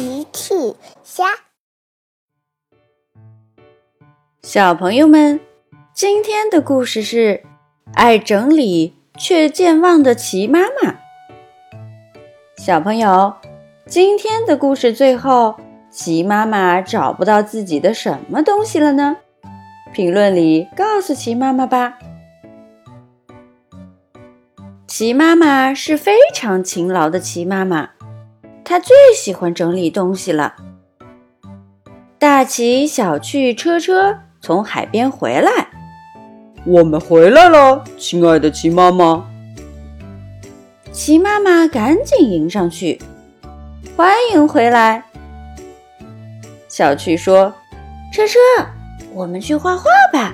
奇趣虾，小朋友们，今天的故事是爱整理却健忘的奇妈妈。小朋友，今天的故事最后，奇妈妈找不到自己的什么东西了呢？评论里告诉奇妈妈吧。奇妈妈是非常勤劳的奇妈妈。他最喜欢整理东西了。大奇、小趣、车车从海边回来，我们回来了，亲爱的奇妈妈。奇妈妈赶紧迎上去，欢迎回来。小趣说：“车车，我们去画画吧。”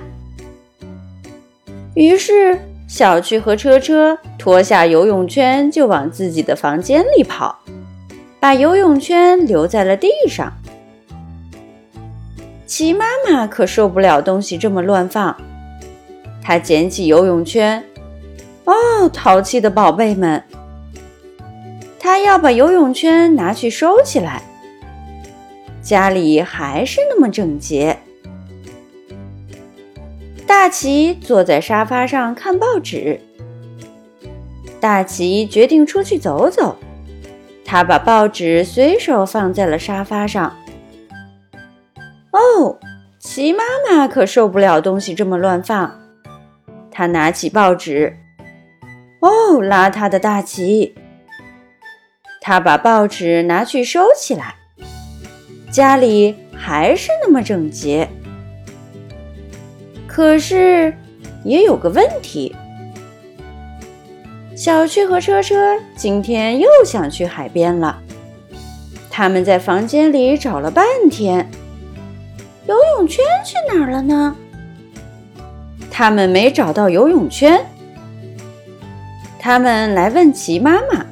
于是，小趣和车车脱下游泳圈，就往自己的房间里跑。把游泳圈留在了地上。齐妈妈可受不了东西这么乱放，她捡起游泳圈，哦，淘气的宝贝们！她要把游泳圈拿去收起来。家里还是那么整洁。大奇坐在沙发上看报纸。大奇决定出去走走。他把报纸随手放在了沙发上。哦，齐妈妈可受不了东西这么乱放。她拿起报纸，哦，邋遢的大齐。他把报纸拿去收起来。家里还是那么整洁。可是，也有个问题。小趣和车车今天又想去海边了。他们在房间里找了半天，游泳圈去哪儿了呢？他们没找到游泳圈。他们来问齐妈妈：“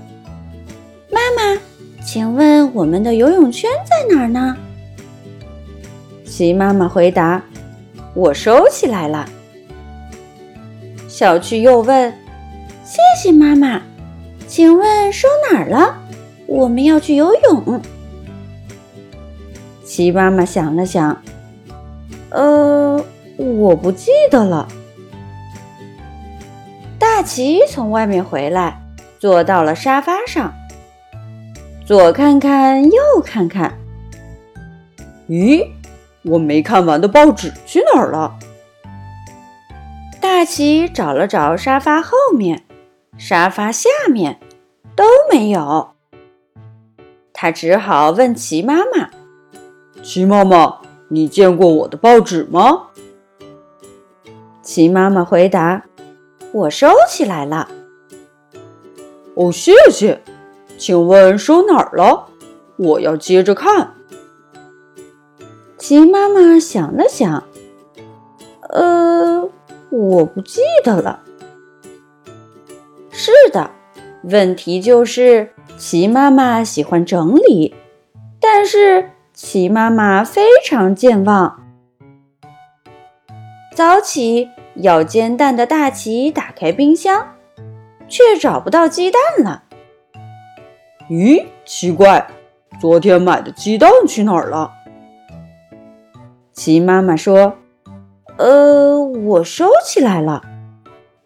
妈妈，请问我们的游泳圈在哪儿呢？”齐妈妈回答：“我收起来了。”小趣又问。谢谢妈妈，请问收哪儿了？我们要去游泳。齐妈妈想了想，呃，我不记得了。大齐从外面回来，坐到了沙发上，左看看，右看看。咦，我没看完的报纸去哪儿了？大齐找了找沙发后面。沙发下面都没有，他只好问齐妈妈：“齐妈妈，你见过我的报纸吗？”齐妈妈回答：“我收起来了。”哦，谢谢。请问收哪儿了？我要接着看。齐妈妈想了想：“呃，我不记得了。”问题就是齐妈妈喜欢整理，但是齐妈妈非常健忘。早起要煎蛋的大齐打开冰箱，却找不到鸡蛋了。咦，奇怪，昨天买的鸡蛋去哪儿了？齐妈妈说：“呃，我收起来了，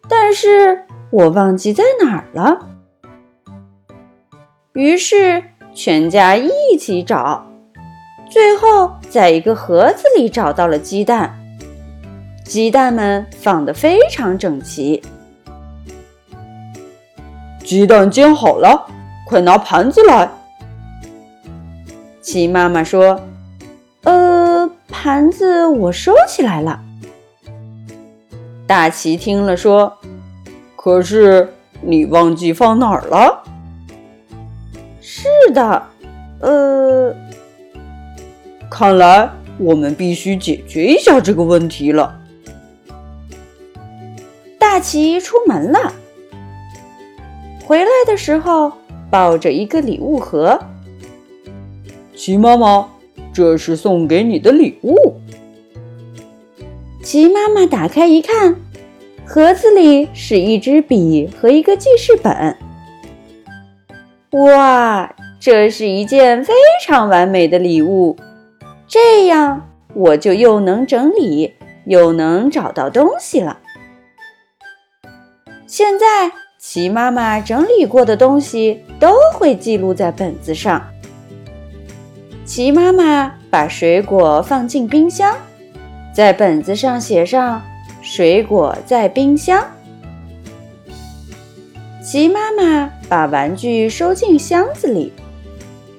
但是……”我忘记在哪儿了，于是全家一起找，最后在一个盒子里找到了鸡蛋。鸡蛋们放得非常整齐。鸡蛋煎好了，快拿盘子来。鸡妈妈说：“呃，盘子我收起来了。”大齐听了说。可是你忘记放哪儿了？是的，呃，看来我们必须解决一下这个问题了。大奇出门了，回来的时候抱着一个礼物盒。奇妈妈，这是送给你的礼物。奇妈妈打开一看。盒子里是一支笔和一个记事本。哇，这是一件非常完美的礼物，这样我就又能整理，又能找到东西了。现在，齐妈妈整理过的东西都会记录在本子上。齐妈妈把水果放进冰箱，在本子上写上“水果在冰箱”。齐妈妈把玩具收进箱子里。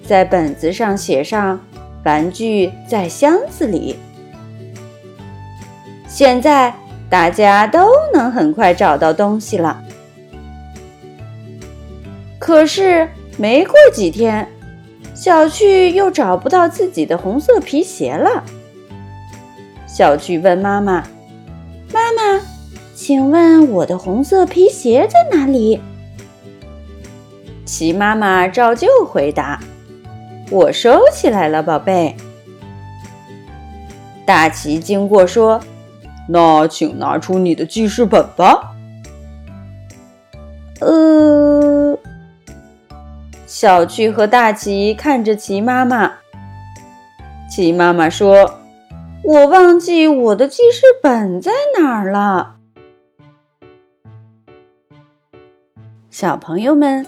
在本子上写上“玩具在箱子里”。现在大家都能很快找到东西了。可是没过几天，小趣又找不到自己的红色皮鞋了。小趣问妈妈：“妈妈，请问我的红色皮鞋在哪里？”齐妈妈照旧回答。我收起来了，宝贝。大齐经过说：“那请拿出你的记事本吧。”呃，小趣和大齐看着齐妈妈。齐妈妈说：“我忘记我的记事本在哪儿了。”小朋友们。